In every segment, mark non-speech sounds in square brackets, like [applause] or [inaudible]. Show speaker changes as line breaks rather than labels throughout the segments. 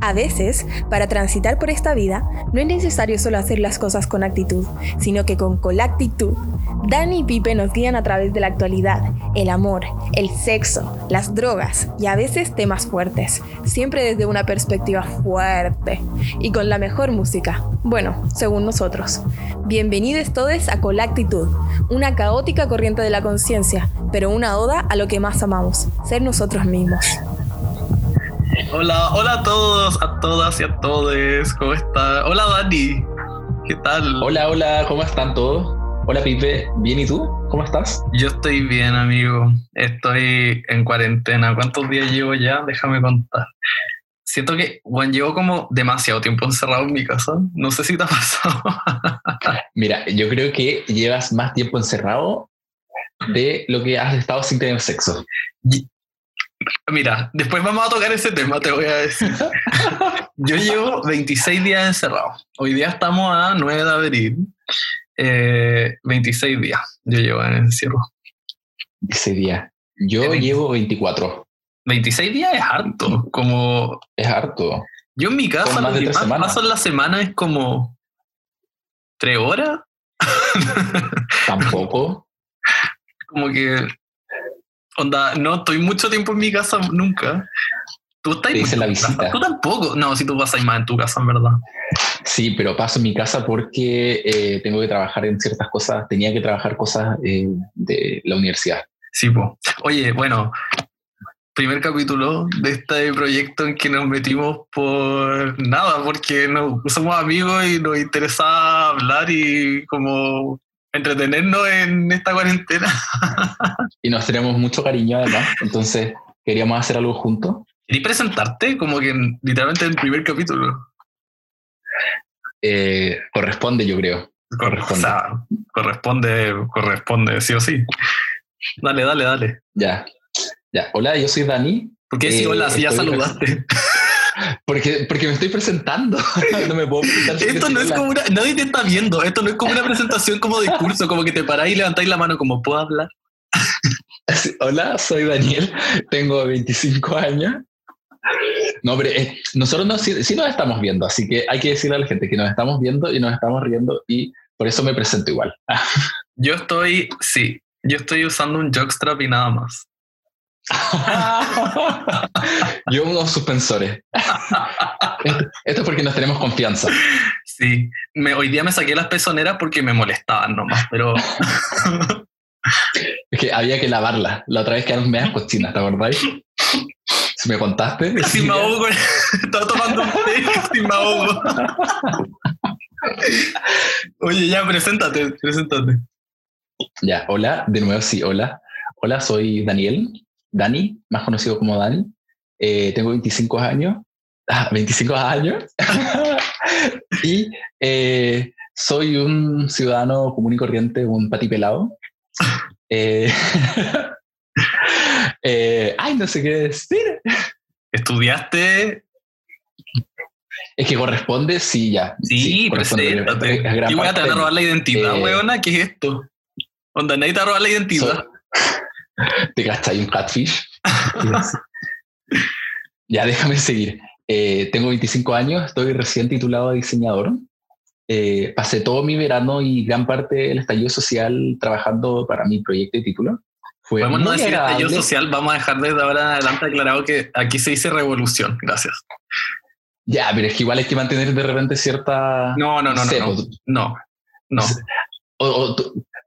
A veces, para transitar por esta vida, no es necesario solo hacer las cosas con actitud, sino que con colactitud. Dani y Pipe nos guían a través de la actualidad, el amor, el sexo, las drogas y a veces temas fuertes, siempre desde una perspectiva fuerte y con la mejor música. Bueno, según nosotros. Bienvenidos todos a Colactitud, una caótica corriente de la conciencia, pero una oda a lo que más amamos, ser nosotros mismos.
Hola, hola a todos, a todas y a todos. ¿Cómo están? Hola Dani. ¿Qué tal?
Hola, hola, ¿cómo están todos? Hola Pipe, ¿bien y tú? ¿Cómo estás?
Yo estoy bien, amigo. Estoy en cuarentena. ¿Cuántos días llevo ya? Déjame contar. Siento que, bueno, llevo como demasiado tiempo encerrado en mi casa. No sé si te ha pasado. [laughs]
Mira, yo creo que llevas más tiempo encerrado de lo que has estado sin tener sexo.
Mira, después vamos a tocar ese tema, te voy a decir. [laughs] Yo llevo 26 días encerrado. Hoy día estamos a 9 de abril. 26 eh, días yo llevo en encierro.
26 días. Yo llevo 24.
26 días es harto, como...
Es harto.
Yo en mi casa, lo que más paso en la semana es como... ¿Tres horas?
Tampoco. [laughs]
como que Onda, no estoy mucho tiempo en mi casa nunca. ¿Tú estás
en la visita.
Tú tampoco. No, si tú pasas más en tu casa, en verdad.
Sí, pero paso en mi casa porque eh, tengo que trabajar en ciertas cosas. Tenía que trabajar cosas eh, de la universidad.
Sí, pues. Oye, bueno, primer capítulo de este proyecto en que nos metimos por nada, porque no, somos amigos y nos interesa hablar y como entretenernos en esta cuarentena.
y nos tenemos mucho cariño además, entonces queríamos hacer algo juntos.
¿Y presentarte como que literalmente en el primer capítulo?
Eh, corresponde, yo creo.
Corresponde. corresponde, corresponde, sí o sí. Dale, dale, dale.
Ya. Ya. Hola, yo soy Dani.
¿Por qué si hola, si ya saludaste?
Porque, porque me estoy presentando. [laughs] no me puedo
presentar. Esto no es como una. Nadie te está viendo. Esto no es como una presentación como de curso, como que te paráis y levantáis la mano, como puedo hablar.
Hola, soy Daniel. Tengo 25 años. No, hombre, eh, nosotros no, sí, nos estamos viendo, así que hay que decirle a la gente que nos estamos viendo y nos estamos riendo y por eso me presento igual. [laughs]
yo estoy, sí, yo estoy usando un jockstrap y nada más. [laughs]
Yo unos suspensores. Esto es porque nos tenemos confianza.
Sí, me, hoy día me saqué las pezoneras porque me molestaban nomás, pero... [laughs]
Es que había que lavarlas. La otra vez quedaron medias cochinas, ¿te acordáis? Si me contaste.
Casi me ahogo. Estaba tomando un té, casi me ahogo. Oye, ya, preséntate, preséntate.
Ya, hola, de nuevo sí, hola. Hola, soy Daniel, Dani, más conocido como Dani. Eh, tengo 25 años. 25 [laughs] ah, años. [laughs] y eh, soy un ciudadano común y corriente, un patipelado. [laughs] Eh, ay, no sé qué decir.
¿Estudiaste?
Es que corresponde, sí, ya.
Sí, sí preséntate. Y voy a te a robar la identidad, weona. ¿Qué es esto? Onda, nadie te robar la identidad.
¿Te gastas un catfish? ya, déjame seguir. Eh, tengo 25 años, estoy recién titulado de diseñador. Eh, pasé todo mi verano y gran parte del estallido social trabajando para mi proyecto de título.
Fue Podemos no decir estallido social, vamos a dejar desde ahora en adelante aclarado que aquí se dice revolución. Gracias.
Ya, pero es que igual hay que mantener de repente cierta...
No, no, no, no, no, no.
O,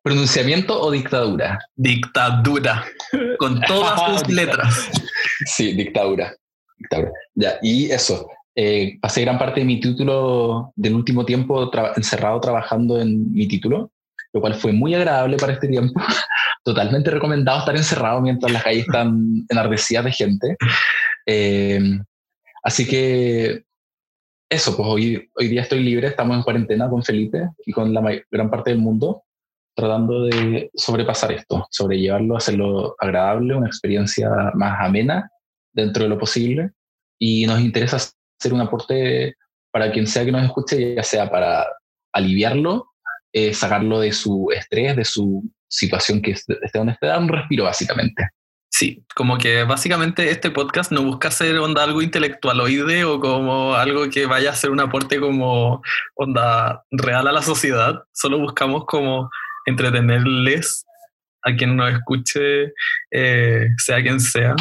¿Pronunciamiento o dictadura?
Dictadura, con todas [laughs] sus letras.
Sí, dictadura. Ya, y eso. Eh, pasé gran parte de mi título del último tiempo encerrado trabajando en mi título, lo cual fue muy agradable para este tiempo. [laughs] Totalmente recomendado estar encerrado mientras las calles están [laughs] enardecidas de gente. Eh, así que eso, pues hoy, hoy día estoy libre, estamos en cuarentena con Felipe y con la gran parte del mundo tratando de sobrepasar esto, sobrellevarlo, hacerlo agradable, una experiencia más amena dentro de lo posible. Y nos interesa hacer un aporte para quien sea que nos escuche, ya sea para aliviarlo, eh, sacarlo de su estrés, de su situación que esté donde esté, dar un respiro básicamente.
Sí, como que básicamente este podcast no busca ser onda algo intelectualoide o como algo que vaya a ser un aporte como onda real a la sociedad. Solo buscamos como entretenerles a quien nos escuche, eh, sea quien sea.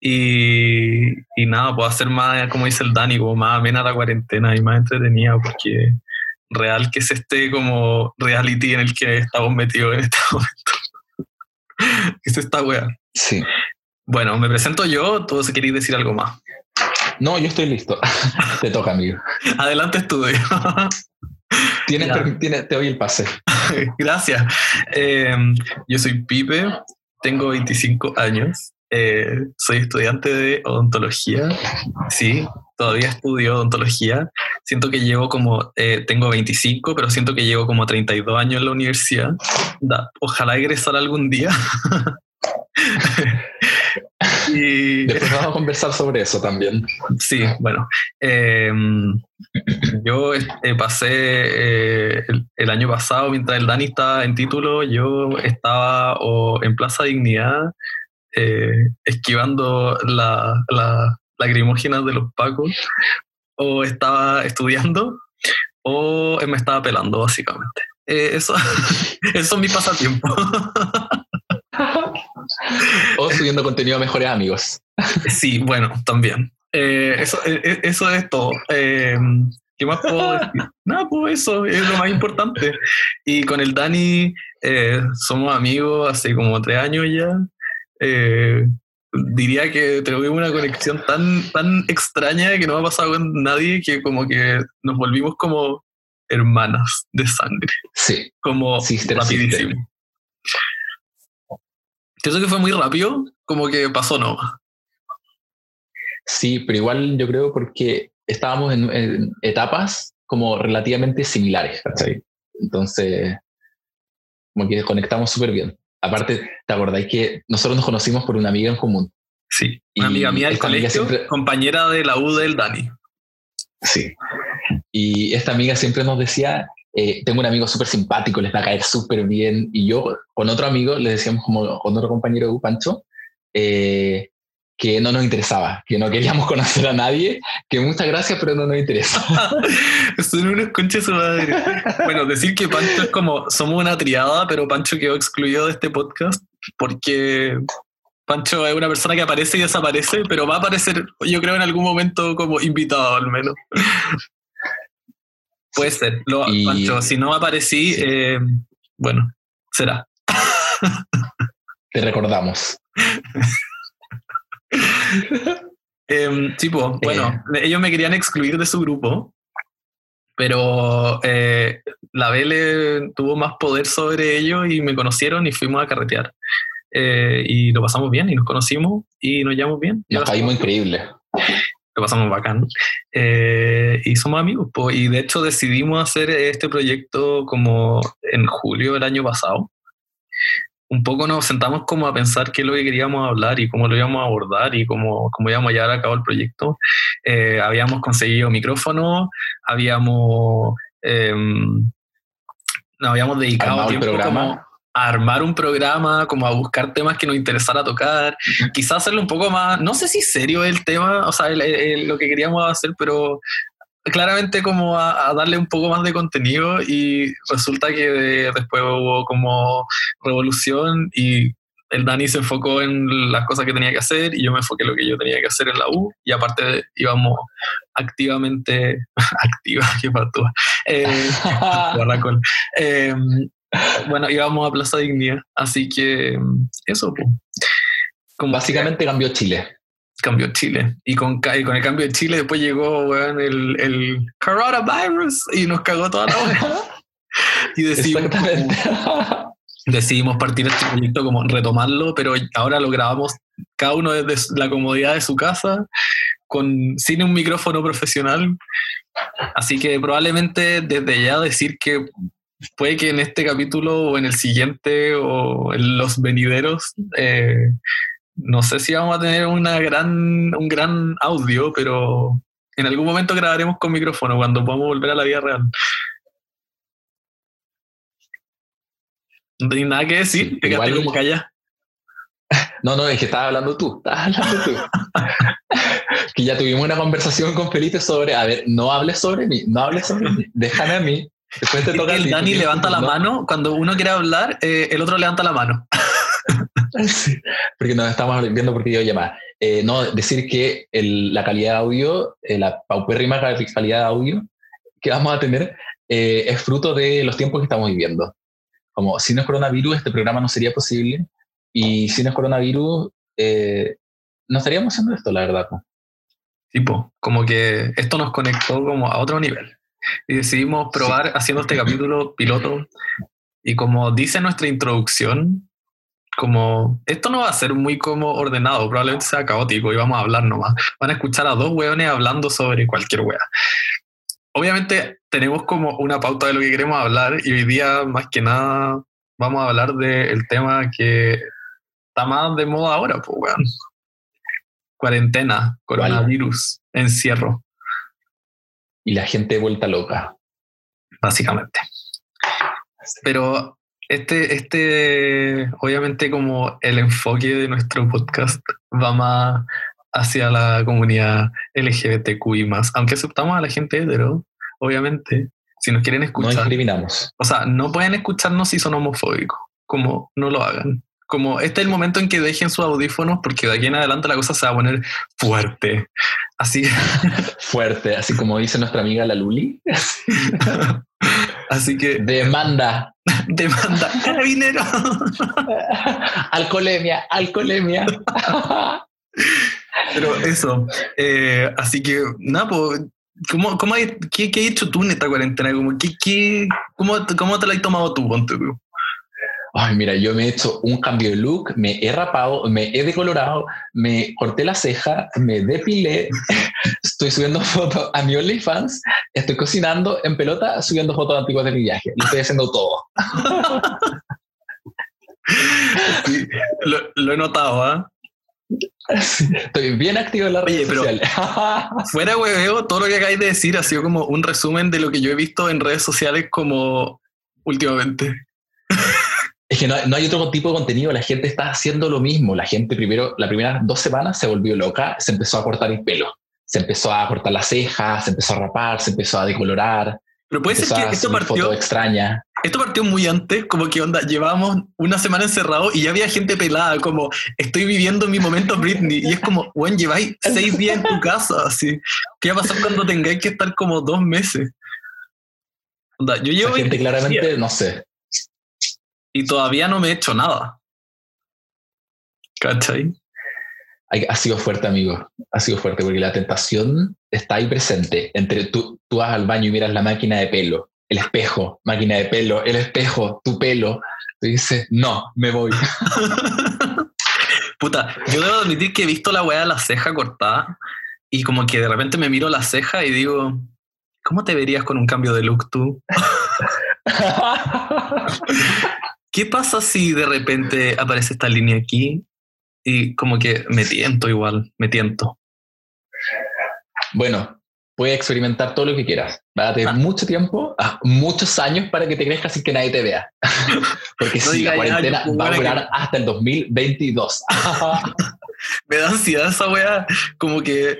Y, y nada, puedo hacer más, como dice el Dani, como más amena la cuarentena y más entretenida porque real que es este como reality en el que estamos metidos en este [laughs] momento. es esta wea.
Sí.
Bueno, me presento yo, todos se queréis decir algo más.
No, yo estoy listo. [laughs] Te toca, amigo.
Adelante, estudio. [laughs]
Tienes, tienes, te doy el pase. [laughs]
Gracias. Eh, yo soy Pipe, tengo 25 años, eh, soy estudiante de odontología. Sí, todavía estudio odontología. Siento que llevo como, eh, tengo 25, pero siento que llevo como 32 años en la universidad. Da, ojalá egresar algún día. [laughs]
y después vamos a conversar sobre eso también.
Sí, bueno. Em, yo eh, pasé eh, el, año pasado, mientras el Dani estaba en título, yo estaba o en Plaza Dignidad esquivando la, la, lacrimógenas de los pacos, o estaba estudiando, o me estaba pelando, básicamente. Eh, eso, [laughs] eso es mi pasatiempo. [laughs]
o subiendo contenido a mejores amigos.
Sí, bueno, también. Eh, eso, eh, eso es todo. ¿Qué más puedo decir? No, pues eso es lo más importante. Y con el Dani somos amigos hace como tres años ya diría que tenemos una conexión tan, tan extraña que no ha pasado con nadie que como que nos volvimos como hermanas de sangre.
Sí.
Como rapidísimo. Siento que fue muy rápido, como que pasó no.
Sí, pero igual yo creo porque estábamos en, etapas como relativamente similares, ¿cachai? Entonces, como que conectamos súper bien. Aparte, ¿te acordáis que nosotros nos conocimos por una amiga en común?
Sí, una amiga mía del colegio, compañera de la U del Dani.
Sí. Y esta amiga siempre nos decía, eh, tengo un amigo súper simpático, les va a caer súper bien. Y yo con otro amigo le decíamos como con otro compañero de Pancho, eh, que no nos interesaba, que no queríamos [laughs] conocer a nadie, que muchas gracias, pero no nos interesa. [laughs]
Son unos conches madre. Bueno, decir que Pancho es como, somos una triada, pero Pancho quedó excluido de este podcast porque Pancho es una persona que aparece y desaparece, pero va a aparecer, yo creo, en algún momento como invitado al menos. Puede ser. Lo, Pancho, si no aparecí, eh, bueno, será.
Te recordamos. [laughs]
eh, bueno, eh. ellos me querían excluir de su grupo, pero eh, la Vele tuvo más poder sobre ellos y me conocieron y fuimos a carretear. Eh, y lo pasamos bien y nos conocimos y nos llevamos bien.
Nos caímos increíble.
Lo pasamos bacán. y somos amigos. y de hecho decidimos hacer este proyecto como en julio del año pasado un poco nos sentamos como a pensar qué es lo que queríamos hablar y cómo lo íbamos a abordar y cómo, cómo íbamos a llevar a cabo el proyecto. Eh, habíamos conseguido micrófono, habíamos, em, nos habíamos dedicado tiempo como a armar un programa, como a buscar temas que nos interesara tocar, quizás hacerlo un poco más, no sé si serio el tema, o sea, lo que queríamos hacer, pero claramente como a, darle un poco más de contenido y resulta que después hubo como revolución y el Dani se enfocó en las cosas que tenía que hacer y yo me enfoqué en lo que yo tenía que hacer en la U y aparte íbamos activamente [laughs] activa [laughs] que eh, [laughs] eh, bueno íbamos a Plaza Dignidad así que eso pues.
básicamente cambió Chile
cambió Chile. Y con, con el cambio de Chile después llegó el, el coronavirus y nos cagó toda la hora. [laughs] y decidimos, decidimos partir este proyecto como retomarlo, pero ahora lo grabamos cada uno desde la comodidad de su casa, con, sin un micrófono profesional. Así que probablemente desde ya decir que puede que en este capítulo o en el siguiente o en los venideros eh, no sé si vamos a tener una gran, un gran audio, pero en algún momento grabaremos con micrófono cuando podamos volver a la vida real. No tenéis nada que decir, te quedaste como calla.
No, no, es que estabas hablando tú, estabas hablando tú. [laughs] que ya tuvimos una conversación con Felipe sobre, a ver, no hables sobre mí, no hables sobre mí, déjame a mí. Después te toca
el Dani levanta la mano, cuando uno quiere hablar, eh, el otro levanta la mano. [laughs]
sí, porque nos estamos viendo por videollamada. Eh, no, decir que el, la calidad de audio, eh, la paupérrima calidad de audio que vamos a tener eh, es fruto de los tiempos que estamos viviendo. Como si no es coronavirus, este programa no sería posible. Y si no es coronavirus, eh, no estaríamos haciendo esto, la verdad.
Tipo, como que esto nos conectó como a otro nivel. Y decidimos probar haciendo este capítulo piloto. Y como dice nuestra introducción, como esto no va a ser muy como ordenado, probablemente sea caótico y vamos a hablar nomás. Van a escuchar a dos hueones hablando sobre cualquier hueá. Obviamente tenemos como una pauta de lo que queremos hablar y hoy día más que nada vamos a hablar del tema que está más de moda ahora, pues weón. Cuarentena, coronavirus, encierro.
Y la gente vuelta loca.
Básicamente. Pero este, este, obviamente como el enfoque de nuestro podcast va más hacia la comunidad LGBTQI más, aunque aceptamos a la gente hetero, obviamente, si nos quieren escuchar.
No discriminamos.
O sea, no pueden escucharnos si son homofóbicos, como no lo hagan. Como este es el momento en que dejen sus audífonos porque de aquí en adelante la cosa se va a poner fuerte. Así. [laughs]
fuerte, así como dice nuestra amiga la Luli. [laughs]
así que.
Demanda.
Demanda. [laughs] Carabinero.
alcoholemia, alcoholemia.
Pero eso. Eh, así que, nada, pues ¿Cómo, cómo hay, qué, qué, has hecho tú en esta cuarentena? ¿Cómo, qué, qué, cómo, ¿Cómo te la has tomado tú, ponte tú?
Ay, mira, yo me he hecho un cambio de look, me he rapado, me he decolorado, me corté la ceja, me depilé, [laughs] estoy subiendo fotos a mi OnlyFans, estoy cocinando en pelota, subiendo fotos antiguas de mi viaje. Lo estoy haciendo todo.
lo, lo, he notado, ¿ah?
Estoy bien activo en la red social.
fuera hueveo, todo lo que acabáis de decir ha sido como un resumen de lo que yo he visto en redes sociales como últimamente.
Es que no, no, hay otro tipo de contenido, la gente está haciendo lo mismo. La gente primero, las primeras dos semanas se volvió loca, se empezó a cortar el pelo, se empezó a cortar las cejas, se empezó a rapar, se empezó a decolorar.
Pero puede ser que esto partió
extraña.
Esto partió muy antes, como que onda, llevábamos una semana encerrado y ya había gente pelada, como estoy viviendo mi momento Britney. Y es como, bueno, lleváis seis días en tu casa, así. ¿Qué va a pasar cuando tengáis que estar como dos meses? Onda, yo llevo.
gente claramente, no sé.
Y todavía no me he hecho nada. ¿Cachai?
ha sido fuerte, amigo. Ha sido fuerte porque la tentación está ahí presente. Entre tú, tú vas al baño y miras la máquina de pelo, el espejo, máquina de pelo, el espejo, tu pelo. Tú dices, no, me voy. [laughs]
Puta, yo debo admitir que he visto la weá de la ceja cortada y como que de repente me miro la ceja y digo, ¿cómo te verías con un cambio de look tú? [laughs] ¿Qué pasa si de repente aparece esta línea aquí y como que me tiento igual, me tiento.
Bueno, puedes experimentar todo lo que quieras. Va a tener ah. mucho tiempo, ah, muchos años para que te crezcas sin que nadie te vea. [laughs] Porque si la cuarentena va a durar hasta el 2022. [laughs]
me da ansiedad esa wea, como que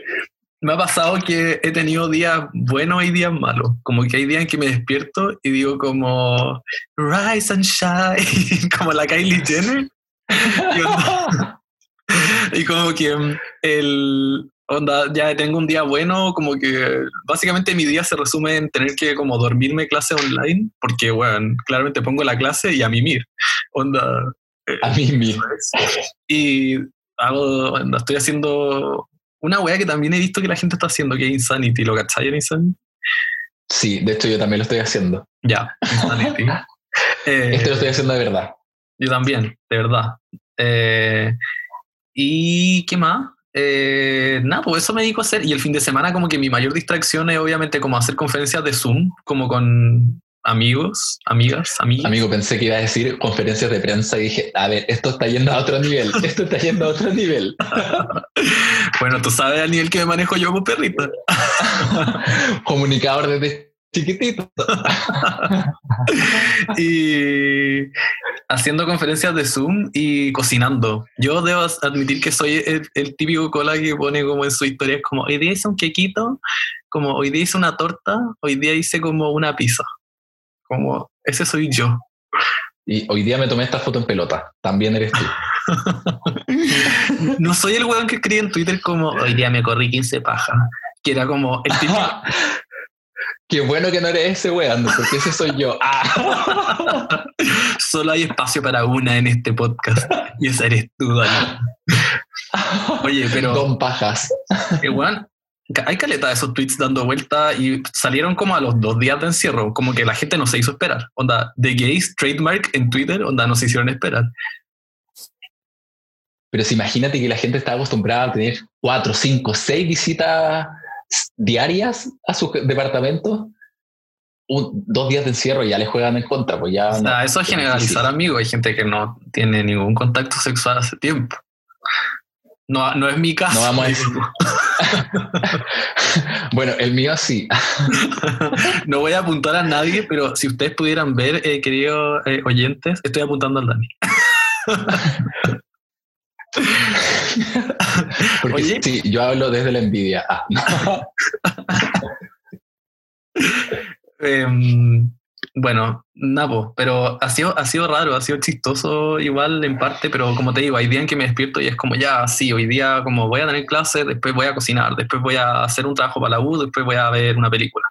me ha pasado que he tenido días buenos y días malos. Como que hay días en que me despierto y digo como Rise and Shine, [laughs] como la Kylie Jenner. [laughs] y como que mm, el onda, ya tengo un día bueno, como que básicamente mi día se resume en tener que como dormirme clase online, porque bueno, claramente pongo la clase y a mimir. Onda.
A mimir. [laughs]
Y hago, onda, estoy haciendo una wea que también he visto que la gente está haciendo, que es Insanity, ¿lo cachai en Insanity?
Sí, de hecho yo también lo estoy haciendo.
Ya, Insanity. [laughs]
eh, Esto lo estoy haciendo de verdad.
Yo también, de verdad. Eh, ¿Y qué más? Eh, nada, pues eso me dedico a hacer. Y el fin de semana como que mi mayor distracción es obviamente como hacer conferencias de Zoom, como con amigos, amigas, amigas.
Amigo, pensé que iba a decir conferencias de prensa y dije, a ver, esto está yendo a otro nivel, [laughs] esto está yendo a otro nivel. [laughs]
bueno, tú sabes al nivel que me manejo yo como perrita. [laughs]
Comunicador desde chiquitito.
y, haciendo conferencias de Zoom y cocinando. Yo debo admitir que soy el, típico cola que pone como en su historia, es como, hoy día hice un quequito, como hoy día hice una torta, hoy día hice como una pizza. Como, ese soy yo.
Y hoy día me tomé esta foto en pelota, también eres tú. [laughs]
no soy el weón que escribe en Twitter como, hoy día me corrí 15 pajas, que era como el típico... [laughs]
Qué bueno que no eres ese weón, porque ese soy yo. Ah. [laughs]
Solo hay espacio para una en este podcast. Y esa eres tú, Dani. Oye, pero.
Don Pajas.
Igual, hay caleta de esos tweets dando vuelta y salieron como a los dos días de encierro. Como que la gente no se hizo esperar. Onda, The Gays trademark en Twitter, onda, no se hicieron esperar.
Pero si imagínate que la gente está acostumbrada a tener cuatro, cinco, seis visitas diarias a sus departamentos, dos días de encierro ya le juegan en contra. Pues ya
o sea, eso es generalizar, amigo. Hay gente que no tiene ningún contacto sexual hace tiempo. No, no es mi caso.
No vamos [laughs] bueno, el mío sí. [laughs]
no voy a apuntar a nadie, pero si ustedes pudieran ver, eh, queridos eh, oyentes, estoy apuntando al Dani. [laughs]
Porque sí, yo hablo desde la envidia. Ah,
em, bueno, Napo, pero ha sido, ha sido raro, ha sido chistoso igual en parte, pero como te digo, hay días en que me despierto y es como ya, sí, hoy día como voy a tener clases, después voy a cocinar, después voy a hacer un trabajo para la U, después voy a ver una película,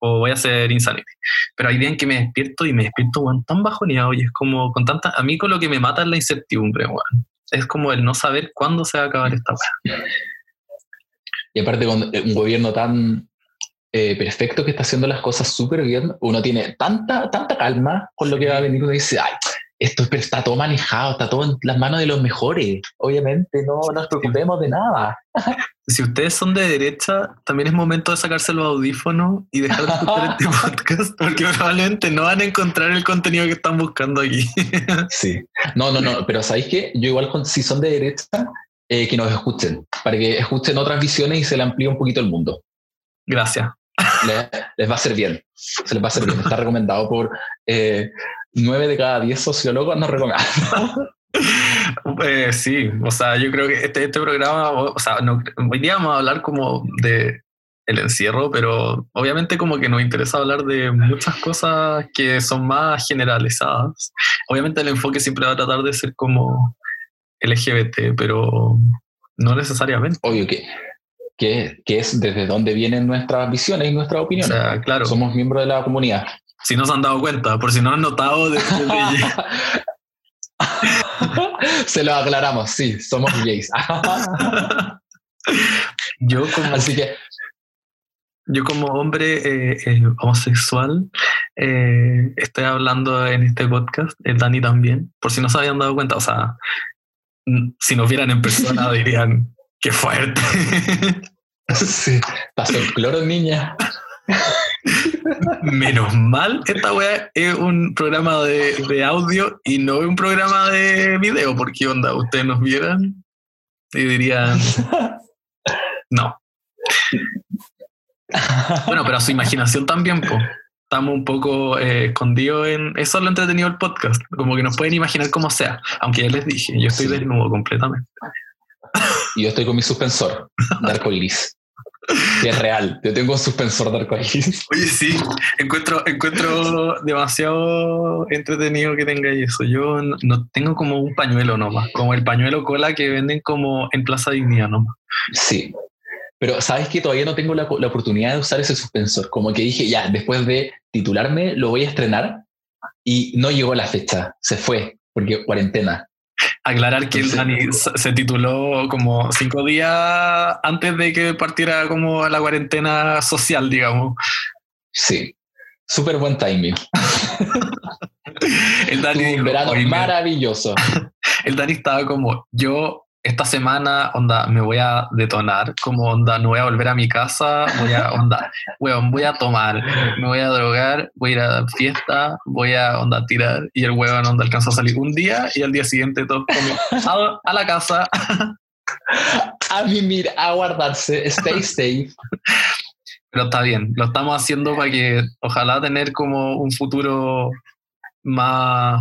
o voy a hacer Insanity. Pero hay días en que me despierto y me despierto tan bajoneado y es como con tanta, a mí con lo que me mata es la incertidumbre, bueno es como el no saber cuándo se va a acabar esta cosa.
Y aparte, con un gobierno tan eh, perfecto que está haciendo las cosas súper bien, uno tiene tanta, tanta calma con lo que va a venir. Uno dice, ay, esto está todo manejado, está todo en las manos de los mejores. Obviamente, no nos preocupemos de nada. [laughs]
Si ustedes son de derecha, también es momento de sacarse los audífonos y dejar de escuchar este [laughs] podcast, porque probablemente no van a encontrar el contenido que están buscando aquí. [laughs]
Sí. No, no, no, pero ¿sabéis qué? Yo igual, si son de derecha, eh, que nos escuchen, para que escuchen otras visiones y se le amplíe un poquito el mundo.
Gracias.
Les, va a ser bien, se les va a hacer bien. Está recomendado por eh, nueve de cada diez sociólogos, nos recomiendan. [laughs]
Eh, sí, o sea, yo creo que este, este programa, o sea, hoy día vamos a hablar como de el encierro, pero obviamente como que nos interesa hablar de muchas cosas que son más generalizadas. Obviamente el enfoque siempre va a tratar de ser como LGBT, pero no necesariamente.
Obvio que, que, que es desde dónde vienen nuestras visiones y nuestras opiniones.
claro.
Somos miembros de la comunidad.
Si no se han dado cuenta, por si no han notado desde, [laughs]
Se lo aclaramos, sí, somos gays. [laughs]
yo como,
Así que,
yo como hombre eh, eh, homosexual eh, estoy hablando en este podcast, el Dani también, por si no se habían dado cuenta, o sea, si nos vieran en persona [laughs] dirían, qué fuerte. [laughs]
sí, pasó el cloro, niña. [laughs]
Menos mal, esta weá es un programa de, audio y no es un programa de video, porque onda, ustedes nos vieran y dirían, [laughs] no. Bueno, pero a su imaginación también, pues. Estamos un poco eh, escondidos en... Eso es lo entretenido del podcast, como que nos pueden imaginar como sea, aunque ya les dije, yo estoy desnudo completamente.
Y yo estoy con mi suspensor de arcoiris es real. Yo tengo un suspensor de arcoíris.
Oye, sí, encuentro, encuentro demasiado entretenido que tengáis eso. Yo no, tengo como un pañuelo nomás, como el pañuelo cola que venden como en Plaza Dignidad nomás.
Sí. Pero sabes que todavía no tengo la, la oportunidad de usar ese suspensor. Como que dije, ya, después de titularme, lo voy a estrenar y no llegó la fecha. Se fue, porque cuarentena.
Aclarar que el Dani se tituló como cinco días antes de que partiera como la cuarentena social, digamos.
Sí, súper buen timing. [laughs]
el Dani
un verano maravilloso. [laughs]
El Dani estaba como, yo esta semana, onda, me voy a detonar, como onda, no voy a volver a mi casa, voy a, onda, [laughs] weón, voy a tomar, me voy a drogar, voy a ir a fiesta, voy a, onda, tirar, y el weón, onda, alcanzó a salir un día, y al día siguiente todo a, a la casa.
a vivir, a guardarse, stay safe.
Pero está bien, lo estamos haciendo para que ojalá tener como un futuro más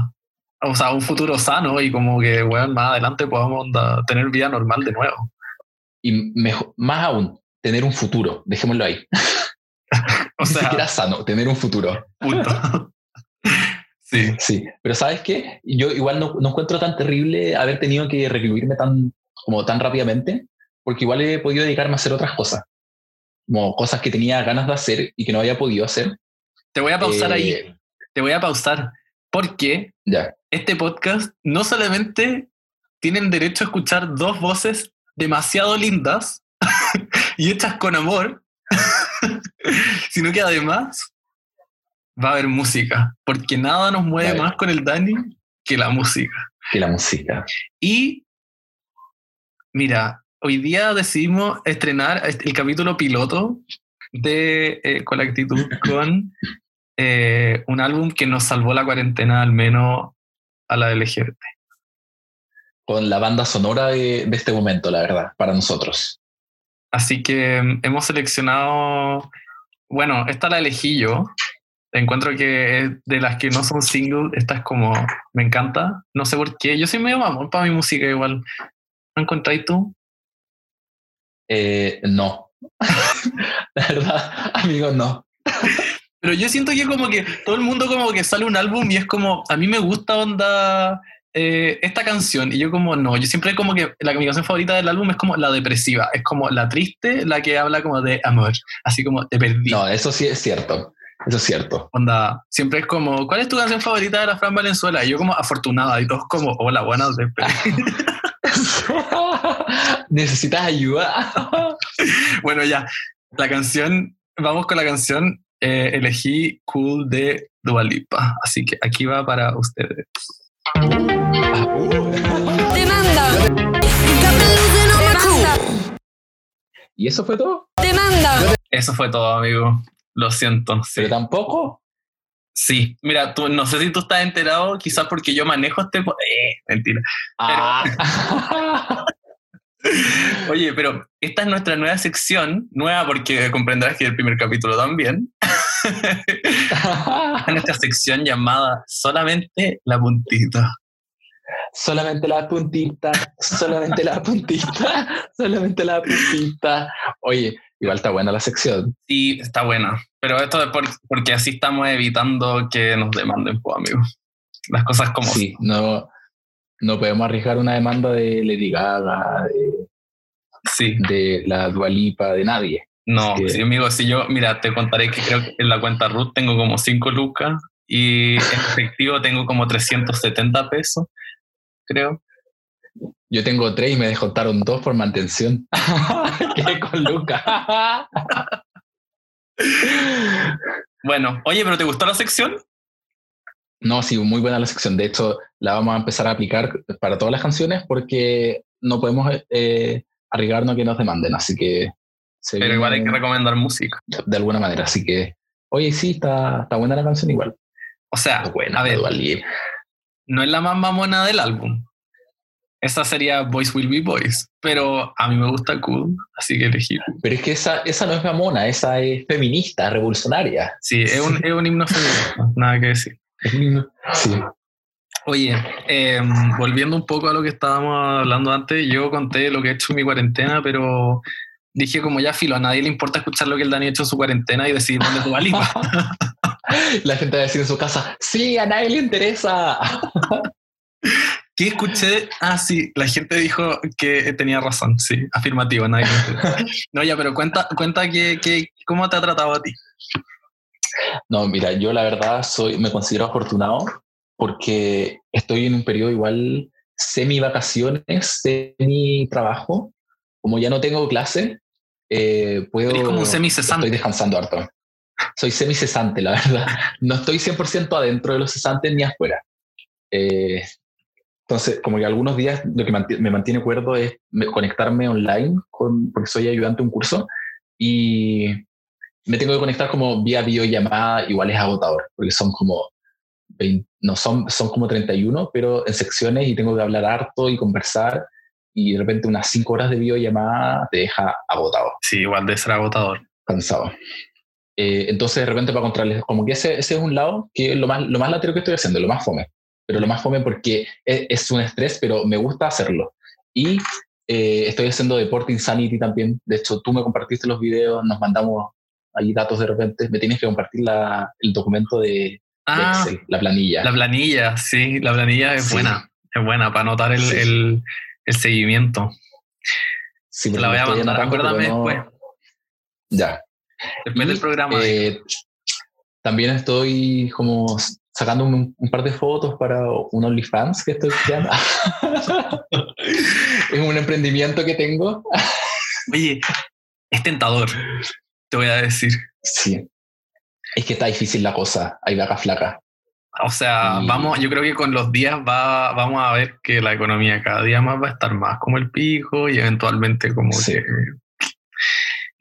o sea, un futuro sano y como que, bueno, más adelante podamos onda, tener vida normal de nuevo.
Y mejor, más aún, tener un futuro, dejémoslo ahí. [laughs]
O
Ni
sea,
siquiera sano, tener un futuro.
punto. [laughs] sí,
Sí, pero ¿sabes qué? Yo igual no, no encuentro tan terrible haber tenido que recluirme tan, como tan rápidamente, porque igual he podido dedicarme a hacer otras cosas, como cosas que tenía ganas de hacer y que no había podido hacer.
te voy a pausar
Eh,
ahí, te voy a pausar, porque
Ya,
este podcast no solamente tienen derecho a escuchar dos voces demasiado lindas [laughs] y hechas con amor, [laughs] sino que además va a haber música, porque nada nos mueve más con el Dani que la música.
que la música.
Y mira, hoy día decidimos estrenar el capítulo piloto de eh, Con la actitud [laughs] con eh, un álbum que nos salvó la cuarentena, al menos a la LGBT.
Con la banda sonora de, de este momento, la verdad, para nosotros.
Así que mm, hemos seleccionado, bueno, esta la elegí yo. Encuentro que de las que no son single, esta es como, me encanta. No sé por qué, yo soy medio mamón para mi música igual. ¿No encontráis tú?
Eh, no. [laughs] la verdad, amigo, no. [laughs]
Pero yo siento que como que todo el mundo como que sale un álbum y es como, a mí me gusta onda eh, esta canción y yo como no, yo siempre como que la mi canción favorita del álbum es como la depresiva, es como la triste, la que habla como de amor, así como te perdí.
No, eso sí es cierto. Eso es cierto.
Onda, siempre es como, ¿cuál es tu canción favorita de la Fran Valenzuela? Y yo como afortunada y todos como, hola, buenas, te perdí". [laughs]
¿Necesitas ayuda? [laughs]
Bueno, ya, la canción, vamos con la canción, eh, elegí Cool de Dua Lipa, así que aquí va para ustedes.
Demanda.
¿Y eso fue todo?
Demanda.
Eso fue todo, amigo. Lo siento. Sí.
Pero tampoco.
Sí. Mira, tú, no sé si tú estás enterado, quizás porque yo manejo este... Eh, mentira.
Ah. [laughs] [laughs]
Oye, pero esta es nuestra nueva sección, nueva porque comprenderás que el primer capítulo también. [laughs] Nuestra sección llamada Solamente la puntita.
solamente la puntita, solamente la puntita, solamente la puntita. Oye, igual está buena la sección.
Sí, está buena. Pero esto es por- porque así estamos evitando que nos demanden, pues, amigos. Las cosas como
Sí, no, no podemos arriesgar una demanda de Lady Gaga, de,
Sí.
de la Dualipa, de nadie.
No, sí, amigo, si yo, mira, te contaré que creo que en la cuenta Ruth tengo como 5 lucas y en efectivo tengo como 370 pesos, creo.
Yo tengo tres y me descontaron dos por mantención. [laughs] [laughs] ¿Qué con Luca?
Bueno, oye, ¿pero te gustó la sección?
No, sí, muy buena la sección. De hecho, la vamos a empezar a aplicar para todas las canciones porque no podemos eh, arriesgarnos a que nos demanden. Así que.
Pero igual hay que recomendar música.
De alguna manera. Así que. Oye, sí, está, está buena la canción igual.
O sea,
buena,
a ver, no es la más mamona del álbum. Esa sería Boys Will Be Boys. Pero a mí me gusta Cool, así que elegí.
Pero es que esa, esa no es mamona, esa es feminista, revolucionaria.
Sí, es un, es un himno feminista, nada que decir.
Sí.
Oye, eh, volviendo un poco a lo que estábamos hablando antes, yo conté lo que he hecho en mi cuarentena, pero dije como ya filo, a nadie le importa escuchar lo que el Dani ha hecho en su cuarentena y decidir dónde tu Lipa. [laughs]
La gente va a decir en su casa, sí, a nadie le interesa.
¿Qué escuché? Ah, sí, la gente dijo que tenía razón, sí, afirmativo, nadie le interesa. [laughs] No, ya, pero cuenta, cuenta que, que- cómo te ha tratado a ti.
No, mira, yo la verdad soy, me considero afortunado porque estoy en un periodo igual semi vacaciones, semi trabajo. Como ya no tengo clase, eh, puedo.
Eres como un semicesante.
Estoy descansando harto. Soy semi cesante, la verdad. No estoy 100% adentro de los cesantes ni afuera. Eh, entonces, como que algunos días lo que me mantiene cuerdo es me- conectarme online, con, porque soy ayudante de un curso, y me tengo que conectar como vía videollamada, igual es agotador, porque son como 20 no son, son como 31, pero en secciones y tengo que hablar harto y conversar, y de repente unas 5 horas de videollamada te deja agotado,
Sí, igual de ser agotador.
cansado. Eh, entonces, de repente, para contarles, como que ese, ese es un lado que es lo más, lo más latero que estoy haciendo, lo más fome. pero lo más fome porque es, es un estrés, pero me gusta hacerlo. Y eh, estoy haciendo deporte Insanity también. De hecho, tú me compartiste los videos, nos mandamos ahí datos de repente. Me tienes que compartir la, el documento de, de
Ah,
Excel, la planilla.
la planilla, sí, la planilla es
Sí.
buena. Es buena para anotar el,
Sí.
el, el seguimiento.
Sí,
Te la voy a mandar, acuérdame
no-
después.
Ya.
Después
Y,
del programa.
eh, también estoy como sacando un, un par de fotos para un OnlyFans que estoy creando. [laughs] es un emprendimiento que tengo. [laughs]
Oye, es tentador, te voy a decir.
Sí. Es que está difícil la cosa. Hay vacas flacas.
O sea,
Y-
vamos, yo creo que con los días va, vamos a ver que la economía cada día más va a estar más como el pico y eventualmente como
Sí.
que,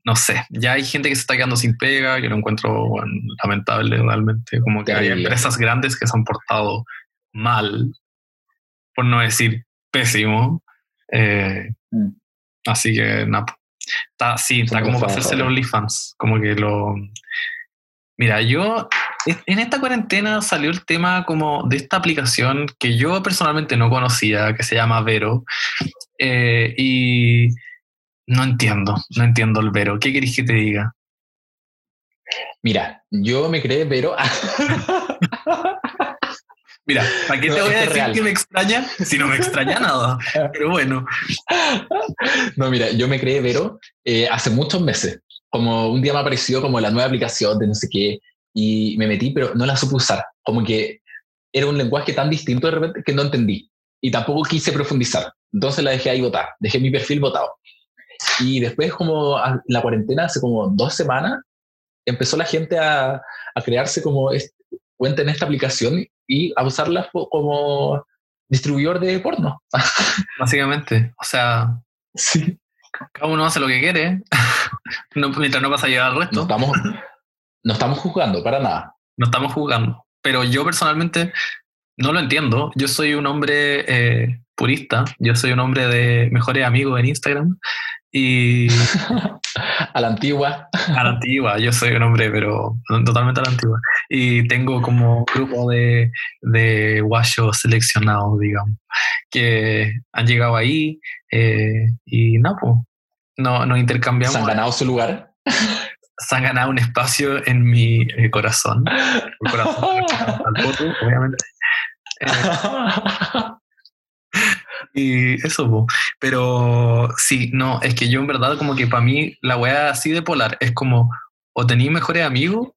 no sé, ya hay gente que se está quedando sin pega, que lo encuentro bueno, lamentable realmente, como que hay empresas grandes que se han portado mal, por no decir pésimo. Eh,
Mm.
Así que, nada, está, sí, está como para hacerse los. OnlyFans, como que lo... Mira, yo en esta cuarentena salió el tema como de esta aplicación que yo personalmente no conocía, que se llama Vero, eh, y no entiendo, no entiendo el Vero. ¿Qué querés que te diga?
Mira, yo me creé, pero [laughs]
Mira, ¿para qué
No,
te voy a decir
real.
que me extraña si no me extraña nada? [laughs] Pero bueno,
no, mira, yo me creé Vero eh, hace muchos meses. Como un día me apareció como la nueva aplicación de no sé qué y me metí, pero no la supe usar. Como que era un lenguaje tan distinto de repente que no entendí y tampoco quise profundizar. Entonces la dejé ahí votar, dejé mi perfil votado. Y después como la cuarentena, hace como dos semanas, empezó la gente a, a crearse como este- cuenta en esta aplicación y a usarla como distribuidor de porno. [laughs]
básicamente, o sea,
Sí.
cada uno hace lo que quiere, [laughs] no, mientras no pasa a llegar al
No
resto.
estamos, no estamos juzgando para nada.
no estamos jugando. Pero yo personalmente no lo entiendo. Yo soy un hombre eh, purista, yo soy un hombre de mejores amigos en Instagram y [laughs]
A la antigua.
a la antigua, yo soy un hombre, pero totalmente a la antigua. Y tengo como grupo de, de guayos seleccionados, digamos, que han llegado ahí eh, y no, pues, no, nos intercambiamos.
Se han ganado su lugar. [laughs]
se han ganado un espacio en mi eh, corazón. El corazón [laughs] obviamente. Eh, y eso, po. pero sí, no, es que yo en verdad como que para mí la weá así de polar es como o tenéis mejores amigos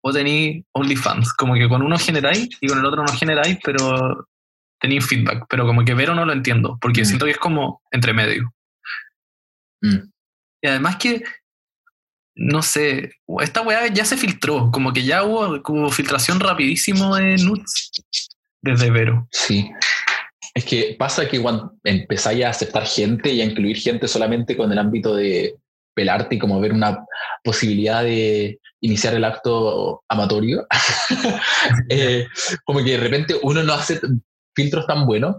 o tenéis OnlyFans, como que con uno generáis y con el otro no generáis, pero tenéis feedback, pero como que Vero no lo entiendo, porque
Mm.
siento que es como entre medio.
Mm.
Y además que, no sé, esta weá ya se filtró, como que ya hubo filtración rapidísimo de nudes desde Vero.
Sí. Es que pasa que cuando empezáis a aceptar gente y a incluir gente solamente con el ámbito de pelarte y como ver una posibilidad de iniciar el acto amatorio, [laughs] eh, como que de repente uno no hace filtros tan buenos.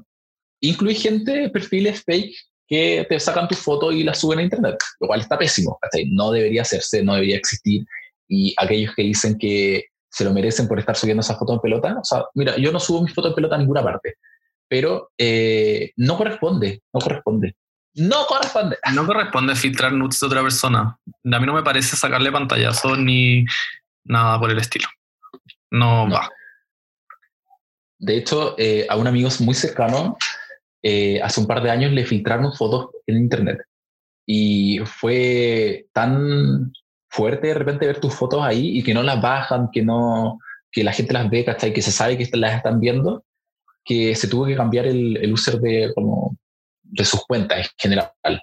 Incluye gente, perfiles fake que te sacan tu foto y la suben a internet, lo cual está pésimo. No debería hacerse, no debería existir. Y aquellos que dicen que se lo merecen por estar subiendo esa foto en pelota, o sea, mira, yo no subo mi foto en pelota a ninguna parte, pero eh, no corresponde, no corresponde. No corresponde. [laughs]
No corresponde filtrar nudes de otra persona. A mí no me parece sacarle pantallazo ni nada por el estilo. No,
No.
va.
De hecho, eh, a un amigo muy cercano, eh, hace un par de años le filtraron fotos en internet. Y fue tan fuerte de repente ver tus fotos ahí y que no las bajan, que no que la gente las ve, ¿cachai? Que se sabe que las están viendo, que se tuvo que cambiar el, el user de, como, de sus cuentas en general.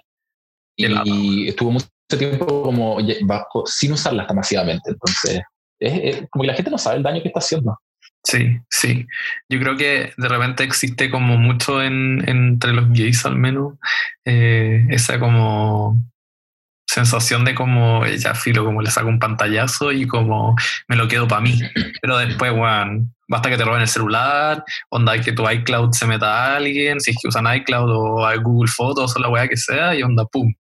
Y estuvo mucho tiempo como bajo, sin usarlas tan masivamente. Entonces, es, es como que la gente no sabe el daño que está haciendo.
Sí, sí. Yo creo que de repente existe como mucho en, entre los gays al menos eh, esa como sensación de como eh, ya filo, como le saco un pantallazo y como me lo quedo para mí. Pero después, bueno, basta que te roben el celular, onda que tu iCloud se meta a alguien, si es que usan iCloud o Google Fotos o la weá que sea, y onda, pum.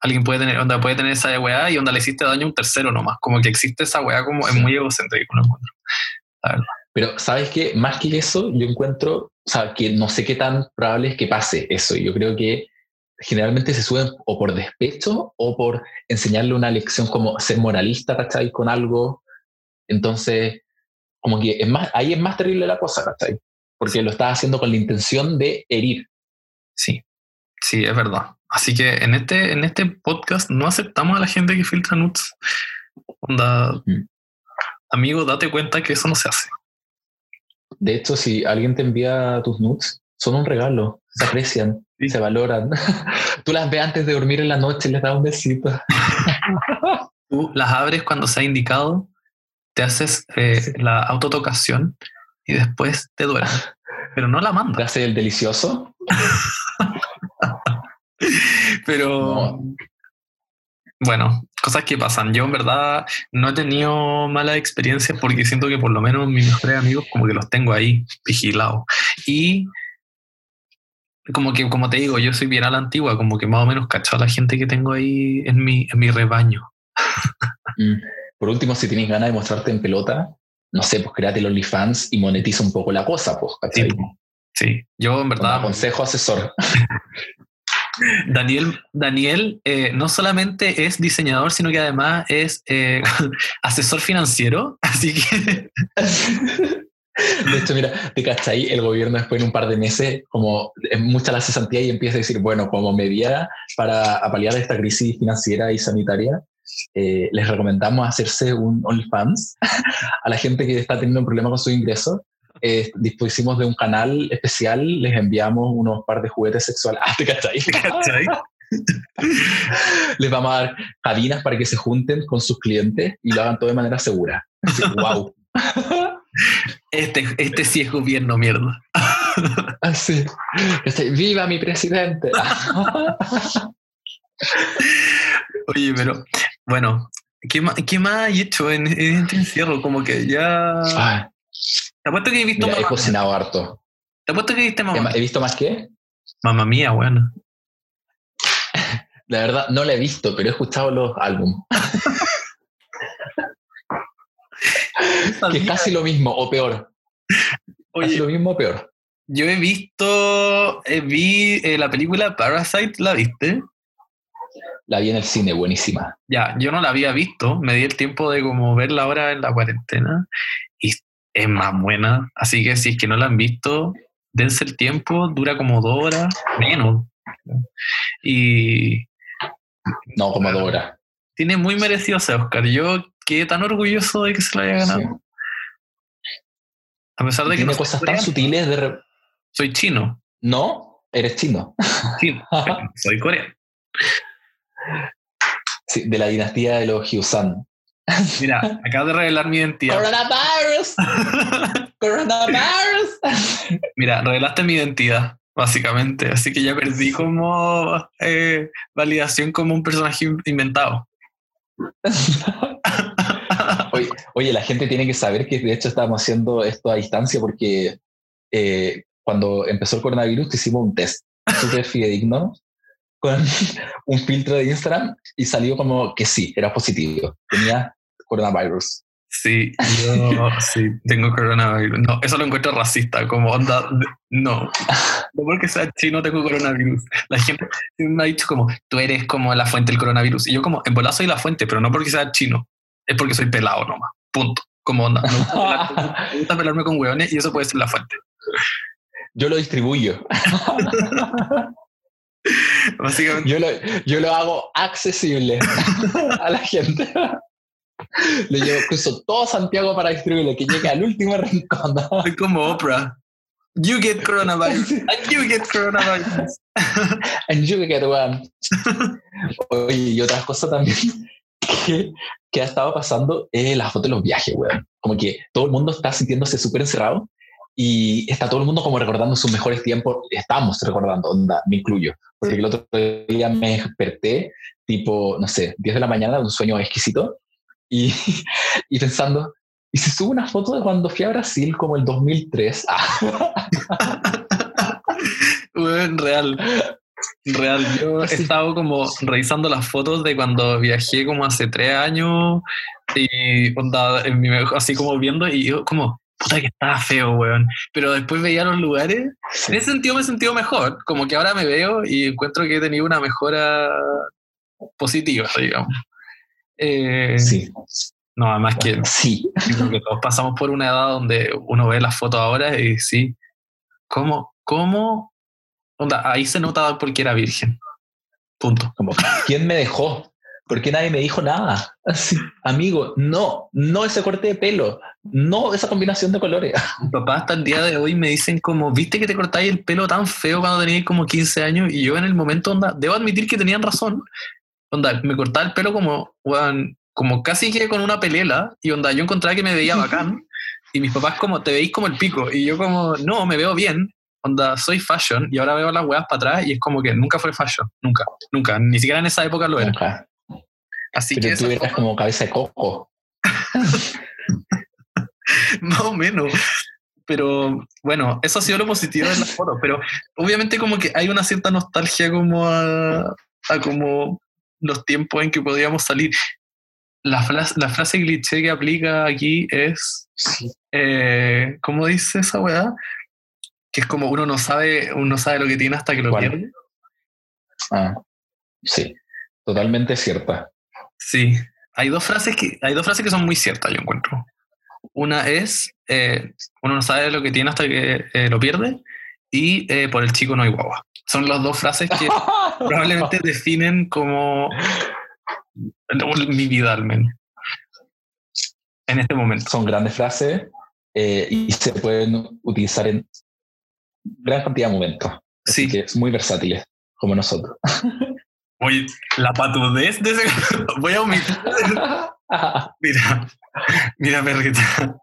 Alguien puede tener, onda puede tener esa weá y onda le hiciste daño a un tercero nomás. Como que existe esa weá como es muy egocéntrico, lo encuentro.
Pero, ¿sabes qué? Más que eso, yo encuentro, o sea, que no sé qué tan probable es que pase eso. Yo creo que generalmente se suben o por despecho o por enseñarle una lección como ser moralista, ¿cachai? Con algo. Entonces, como que es más, ahí es más terrible la cosa, ¿cachai? Porque lo estás haciendo con la intención de herir.
Sí, sí, es verdad. Así que en este, en este podcast no aceptamos a la gente que filtra nudes. Onda,
Mm.
Amigo, date cuenta que eso no se hace.
De hecho, si alguien te envía tus nudes, son un regalo, se aprecian,
Sí.
se valoran. [laughs] Tú las ves antes de dormir en la noche y les das un besito. [laughs]
Tú las abres cuando sea indicado, te haces eh,
Sí.
la autotocación y después te duermes. Pero no la
Te
mandas.
hace el delicioso. [laughs]
Pero bueno, cosas que pasan. Yo en verdad no he tenido malas experiencias porque siento que por lo menos mis mejores amigos como que los tengo ahí vigilados. Y como que, como te digo, yo soy bien a la antigua, como que más o menos cacho a la gente que tengo ahí en mi, en mi rebaño.
Mm. Por último, si tienes ganas de mostrarte en pelota, no sé, pues créate el OnlyFans y monetiza un poco la cosa, pues, ¿cachai?
Sí, Sí, yo en
Como
verdad,
consejo asesor. [laughs]
Daniel, Daniel eh, no solamente es diseñador, sino que además es eh, [laughs] asesor financiero, [laughs] así que [laughs]
De hecho, mira, te cachai, el gobierno después en un par de meses, como es mucha la cesantía y empieza a decir, bueno, como medida para paliar esta crisis financiera y sanitaria, eh, les recomendamos hacerse un OnlyFans a la gente que está teniendo un problema con su ingreso. Eh, dispusimos de un canal especial, les enviamos unos par de juguetes sexuales. [laughs] Ah, te cachai.
¿cachai? [laughs]
Les vamos a dar cabinas para que se junten con sus clientes y lo hagan todo de manera segura. Así, [laughs] wow.
Este, este sí es gobierno, mierda.
Así. Este, ¡Viva mi presidente!
Oye, pero bueno, ¿qué más, qué más hay hecho en, en este encierro? Como que ya...
Ay,
Te apuesto que he visto
mira, he cocinado harto.
Te apuesto que viste
He
mamá.
ma- He visto más que.
Mamá mía, bueno. [laughs]
La verdad, no la he visto, pero he escuchado los álbumes. [laughs] Que es casi lo mismo, o peor. Casi
Oye,
lo mismo o peor.
yo he visto, eh, vi eh, la película Parasite, ¿la viste?
La vi en el cine, buenísima.
Ya, yo no la había visto, me di el tiempo de como verla ahora en la cuarentena y es más buena, así que si es que no la han visto, dense el tiempo, dura como dos horas, menos. Y
No, como dos horas.
tiene muy merecido ese Oscar. Yo quedé tan orgulloso de que se lo haya ganado.
Sí.
A pesar de que
Tiene
no
cosas tan sutiles de. re-
soy chino.
No, eres chino.
Sí, [laughs] soy coreano.
Sí, de la dinastía de los Hyusan.
Mira, [laughs] acabo de revelar mi identidad.
¡Coronavirus! [laughs] ¡Coronavirus!
Mira, revelaste mi identidad, básicamente. Así que ya perdí como eh, validación como un personaje in- inventado. [laughs]
Oye, oye, la gente tiene que saber que de hecho estamos haciendo esto a distancia porque eh, cuando empezó el coronavirus hicimos un test súper fidedigno con [laughs] un filtro de Instagram y salió como que sí, era positivo. Tenía coronavirus.
Sí, yo [laughs] sí, tengo coronavirus. No, eso lo encuentro racista, como onda, no. No porque sea chino tengo coronavirus. La gente me ha dicho como, tú eres como la fuente del coronavirus. Y yo como, en bola soy la fuente, pero no porque sea chino. Es porque soy pelado nomás. Punto. Como onda. Me gusta, pelar- [laughs] me gusta pelarme con hueones y eso puede ser la fuente.
Yo lo distribuyo. [laughs]
Básicamente.
Yo lo, yo lo hago accesible a la gente. Le llevo incluso todo Santiago para distribuirlo, que llegue al último rincón.
Soy como Oprah. You get coronavirus. And you get coronavirus.
And you get one. Oye, y otra cosa también que, que ha estado pasando es la foto de los viajes, weón. Como que todo el mundo está sintiéndose súper encerrado y está todo el mundo como recordando sus mejores tiempos. Estamos recordando, onda, me incluyo. Porque el otro día me desperté, tipo, no sé, 10 de la mañana, un sueño exquisito, y, [laughs] y pensando, ¿y si subo una foto de cuando fui a Brasil como el 2003? Ah,
Bueno, real. Real. Yo he
Sí.
estado como revisando las fotos de cuando viajé como hace tres años y onda, en mi, así como viendo y yo como, puta que estaba feo, weón. Pero después veía los lugares.
Sí.
En ese sentido me he sentido mejor. Como que ahora me veo y encuentro que he tenido una mejora positiva, digamos. Eh,
Sí.
No, además que
Sí.
que todos pasamos por una edad donde uno ve las fotos ahora y sí, ¿cómo? ¿Cómo? Onda, ahí se notaba porque era virgen. Punto.
Como, ¿quién me dejó? ¿Por qué nadie me dijo nada? [laughs] Así, amigo, no, no ese corte de pelo, no esa combinación de colores. [laughs]
Mi papá hasta el día de hoy me dicen como, viste que te cortáis el pelo tan feo cuando tenías como 15 años y yo en el momento, onda, debo admitir que tenían razón. Onda, me cortaba el pelo como, weón, como casi que con una pelela y onda, yo encontraba que me veía bacán [laughs] y mis papás como, te veis como el pico y yo como, no, me veo bien. Onda, soy fashion y ahora veo las weas para atrás y es como que nunca fue fashion, nunca, nunca, ni siquiera en esa época lo era.
Nunca.
Así que
Pero
esa
tú eras como cabeza de coco. [laughs]
Más o menos. Pero bueno, eso ha sido lo positivo de las fotos. Pero obviamente como que hay una cierta nostalgia como a, a como los tiempos en que podíamos salir. La, frase- la frase cliché que aplica aquí es, eh, ¿cómo dice esa weá? Que es como uno no sabe, uno sabe lo que tiene hasta que lo
¿Cuál?
pierde.
Ah, sí, totalmente cierta.
Sí, hay dos frases que hay dos frases que son muy ciertas, yo encuentro. Una es eh, uno no sabe lo que tiene hasta que eh, lo pierde y eh, por el chico no hay guagua. Son las dos frases que [laughs] probablemente definen como mi vida al menos en este momento.
Son grandes frases eh, y se pueden utilizar en gran cantidad de momentos. Así
Sí,
que es muy versátiles, como nosotros. [laughs]
oye, la patudez de ese [laughs] voy a omitir. [laughs] Mira, mira perrita.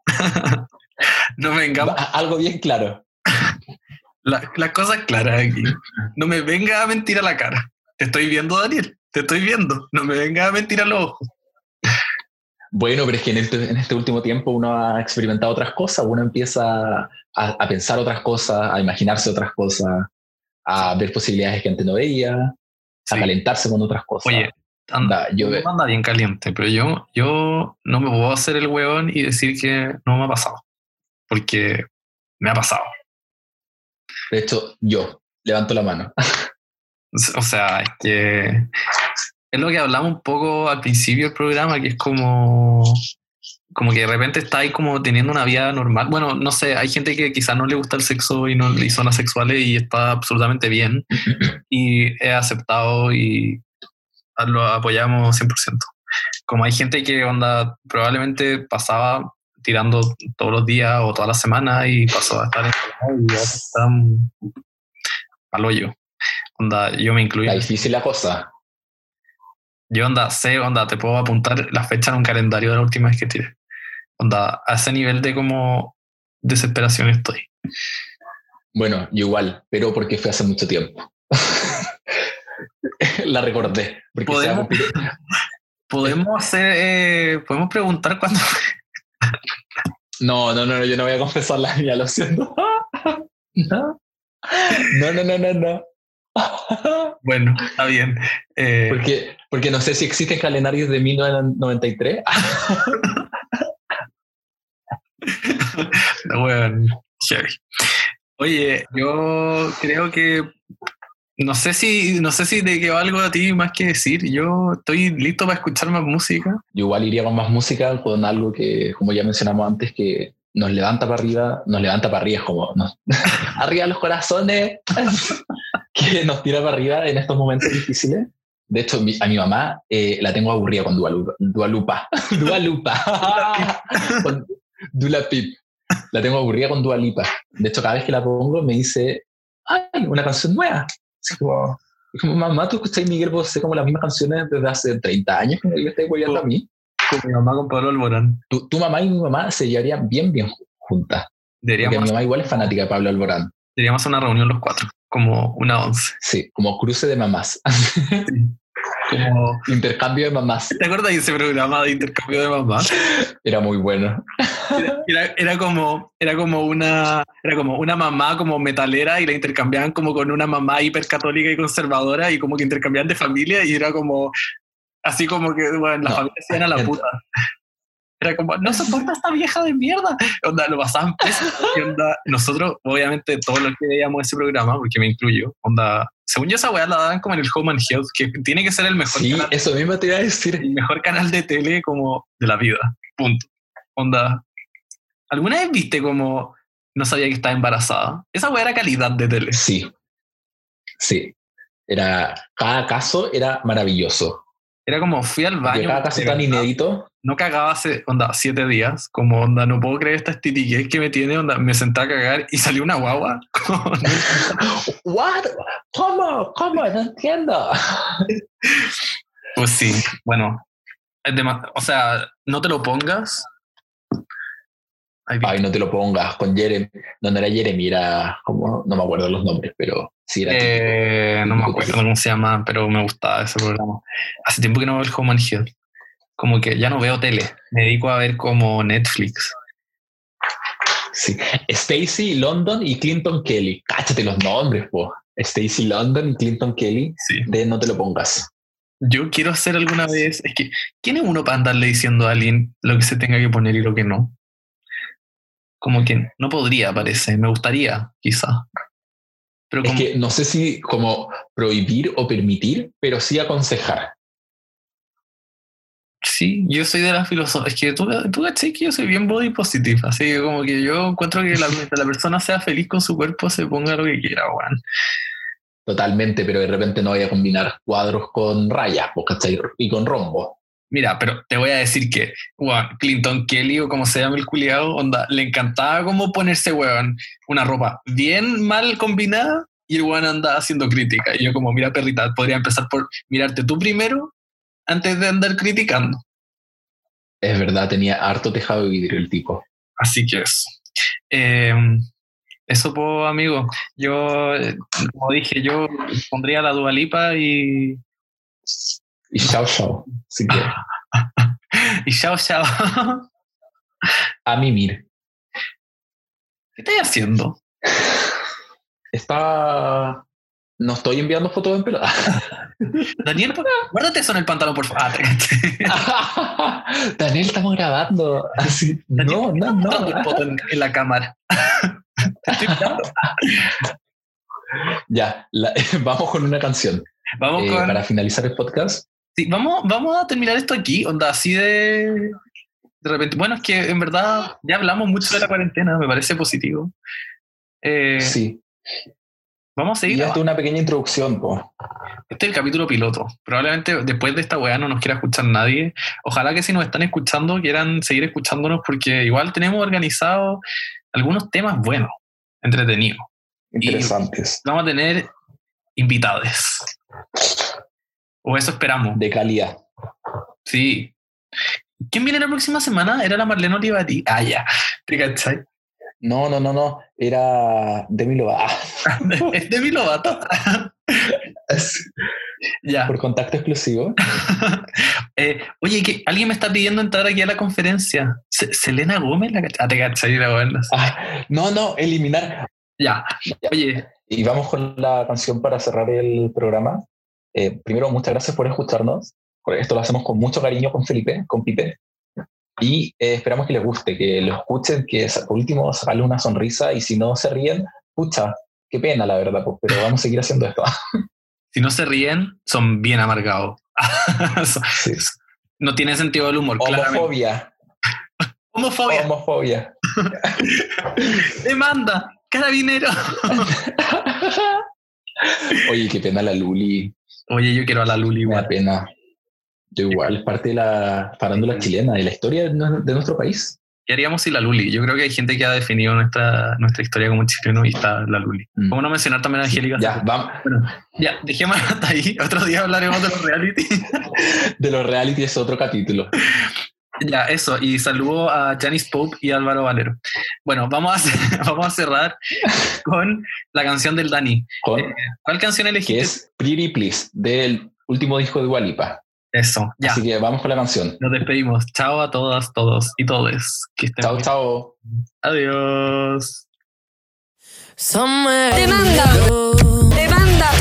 No me venga
Algo bien claro.
La, la cosa clara aquí. No me venga a mentir a la cara. Te estoy viendo, Daniel. Te estoy viendo. No me venga a mentir a los ojos.
Bueno, pero es que en este, en este último tiempo uno ha experimentado otras cosas, uno empieza a, a pensar otras cosas, a imaginarse otras cosas, a ver posibilidades que antes no veía, a calentarse con otras cosas.
Oye, anda,
yo
anda bien caliente, pero yo, yo no me puedo hacer el huevón y decir que no me ha pasado. Porque me ha pasado.
de hecho, yo levanto la mano. [laughs]
O sea, es que es lo que hablamos un poco al principio del programa, que es como, como que de repente está ahí como teniendo una vida normal. Bueno, no sé, hay gente que quizás no le gusta el sexo y, no, y son asexuales y está absolutamente bien y he aceptado y lo apoyamos 100%. Como hay gente que onda probablemente pasaba tirando todos los días o todas las semanas y pasó a estar en y está al hoyo. Onda, yo me incluyo.
La difícil la cosa.
Yo onda, sé, onda, te puedo apuntar la fecha en un calendario de la última vez que tiré. Onda, a ese nivel de como desesperación estoy.
Bueno, igual, pero porque fue hace mucho tiempo. [laughs] la recordé. Porque
Podemos-
cumplir- [laughs]
Podemos hacer, eh, podemos preguntar cuándo
No, no, no, yo no voy a confesar la [laughs] mía, lo siento. No, no, no, no, no. no.
Bueno, está bien. Eh,
Porque, porque no sé si existen calendarios de 1993. [laughs]
bueno, heavy. Oye, yo creo que no sé si no sé si te quedó algo a ti más que decir. Yo estoy listo para escuchar más música.
Yo igual iría con más música, con algo que, como ya mencionamos antes, que nos levanta para arriba, nos levanta para arriba, como nos- [laughs] arriba los corazones, [laughs] que nos tira para arriba en estos momentos difíciles. De hecho, mi- a mi mamá eh, la tengo aburrida con Dualupa. Dualupa. Dualupa. con Dula Pip. La tengo aburrida con Dualipa. De hecho, cada vez que la pongo me dice, ¡ay, una canción nueva! Así como, es como, mamá, ¿tú escucháis Miguel Bosé como las mismas canciones desde hace 30 años que me estáis guayando a mí?
Con mi mamá con Pablo Alborán.
Tu, tu mamá y mi mamá se llevarían bien, bien juntas. Porque
Deberíamos,
mi mamá igual es fanática de Pablo Alborán.
deberíamos una reunión los cuatro, como una once.
Sí, como cruce de mamás.
Como,
Intercambio de mamás.
¿Te acuerdas de ese programa de intercambio de mamás?
Era muy bueno.
Era, era como, era como una, era como una mamá como metalera y la intercambiaban como con una mamá hipercatólica y conservadora y como que intercambiaban de familia y era como así como que bueno, las
No,
familias se iban a la puta. Era como, no soporta esta vieja de mierda. [laughs] Onda, lo pasaban. Y onda, nosotros, obviamente, todos los que veíamos ese programa, porque me incluyo, onda, según yo esa weá la daban como en el Home and Health, que tiene que ser el mejor
Sí,
canal
eso mismo te iba a decir.
el mejor canal de tele como de la vida. Punto. Onda. ¿Alguna vez viste como no sabía que estaba embarazada? Esa weá era calidad de tele.
Sí. Sí. Era, cada caso era maravilloso.
Era como fui al baño.
caso
de
tan inédito.
No cagaba hace, onda, siete días. Como, onda, no puedo creer esta estitiquez que me tiene. Onda, me senté a cagar y salió una guagua. [laughs] con- [laughs]
¿What? ¿Cómo? ¿Cómo? No entiendo.
pues sí, bueno. o sea, no te lo pongas. Ay,
no te lo pongas con Jeremy. No, no era Jeremy, era como, no me acuerdo los nombres, pero sí era.
Eh, no me acuerdo cómo se llama, pero me gustaba ese programa. Hace tiempo que no veo el Home and Health. Como que ya no veo tele. Me dedico a ver como Netflix.
Sí. Stacy London y Clinton Kelly. Cáchate los nombres, po. Stacy London y Clinton Kelly.
Sí.
De no te lo pongas.
Yo quiero hacer alguna vez. Es que, ¿quién es uno para andarle diciendo a alguien lo que se tenga que poner y lo que no? Como que no podría, parece. Me gustaría, quizá. Pero
Es que no sé si como prohibir o permitir, pero sí aconsejar.
sí, yo soy de la filosofía. Es que tú, tú caché que yo soy bien body positive. Así que como que yo encuentro que la, [laughs] la persona sea feliz con su cuerpo, se ponga lo que quiera, weón.
Totalmente, pero de repente no voy a combinar cuadros con rayas, po, ¿cachai? Y con rombo.
Mira, pero te voy a decir que, weón, Clinton Kelly o como se llama el culiado, onda, le encantaba como ponerse, weón, una ropa bien mal combinada y el weón andaba haciendo crítica. Y yo como, mira, perrita, podría empezar por mirarte tú primero antes de andar criticando.
Es verdad, tenía harto tejado de vidrio el tipo.
Así que eso. Eh, eso, pues, amigo. Yo, eh, como dije, yo pondría la Dualipa y,
Y chao, chao. Así que
y chao, chao.
a mimir.
¿Qué estás haciendo?
Está. No estoy enviando fotos en pelota. [laughs]
Daniel, guárdate eso en el pantalón, por favor. Ah, [laughs]
Daniel, estamos grabando. Así, no, no, no.
el en, en la cámara. [laughs] Te estoy mirando.
Ya, la- vamos con una canción.
Vamos
Eh,
con.
para finalizar el podcast.
Sí, vamos, vamos a terminar esto aquí, onda, así de. De repente. Bueno, es que en verdad ya hablamos mucho de la cuarentena, me parece positivo. Eh,
Sí.
Vamos a seguir.
Y esto es una pequeña introducción, po.
Este es el capítulo piloto. Probablemente después de esta weá no nos quiera escuchar nadie. Ojalá que si nos están escuchando quieran seguir escuchándonos porque igual tenemos organizados algunos temas buenos, entretenidos.
Interesantes.
Vamos a tener invitados. O eso esperamos.
De calidad.
Sí. ¿Quién viene la próxima semana? ¿Era la Marlene Olivari? Ah, ya. ¿Te cachai?
No, no, no, no. Era Demi Lovato. [laughs]
¿Es Demi Lovato? [laughs] ya.
Por contacto exclusivo. [laughs]
Eh, oye, que alguien me está pidiendo entrar aquí a la conferencia. Se- ¿Selena Gómez? La ah, te cachai, la buena.
Ah, no, no, eliminar.
Ya. Oye,
Y vamos con la canción para cerrar el programa. Eh, primero, muchas gracias por escucharnos. Esto lo hacemos con mucho cariño con Felipe, con Pipe. Y eh, esperamos que les guste, que lo escuchen, que por último sacarle una sonrisa y si no se ríen, pucha, qué pena la verdad, pues, pero vamos a seguir haciendo esto. [laughs]
si no se ríen, son bien amargados. [laughs]
Sí.
no tiene sentido del humor, claramente.
Homofobia,
Homofobia.
homofobia. [laughs]
Demanda. Carabinero.
Oye, qué pena la Luli,
Oye, yo quiero a la Luli
me da
igual.
pena. Yo igual, es parte de la farándula chilena, de la historia de nue- de nuestro país.
¿Qué haríamos sin la Luli? Yo creo que hay gente que ha definido nuestra, nuestra historia como chileno y está la Luli.
Mm.
¿Cómo no mencionar también a Angélica?
Ya, vamos.
Bueno, ya, dejemos hasta ahí. [laughs] Otro día hablaremos de los reality. [laughs]
De los reality es otro capítulo.
Ya, eso. Y saludo a Janice Pope y Álvaro Valero. Bueno, vamos a, [laughs] vamos a cerrar con la canción del Dani.
Con,
Eh, ¿Cuál canción
que
elegiste?
es Pretty Please, del último disco de Walipa.
Eso, ya.
Así que vamos con la canción.
Nos despedimos. Chao a todas, todos y todes. Que estén
Chao,
bien.
chao.
Adiós.
Somewhere Demanda. Demanda. Demanda.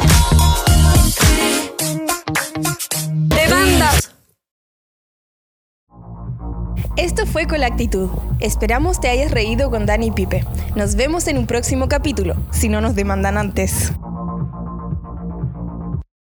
Esto fue con la actitud. Esperamos te hayas reído con Dani Pipe. Nos vemos en un próximo capítulo, si no nos demandan antes.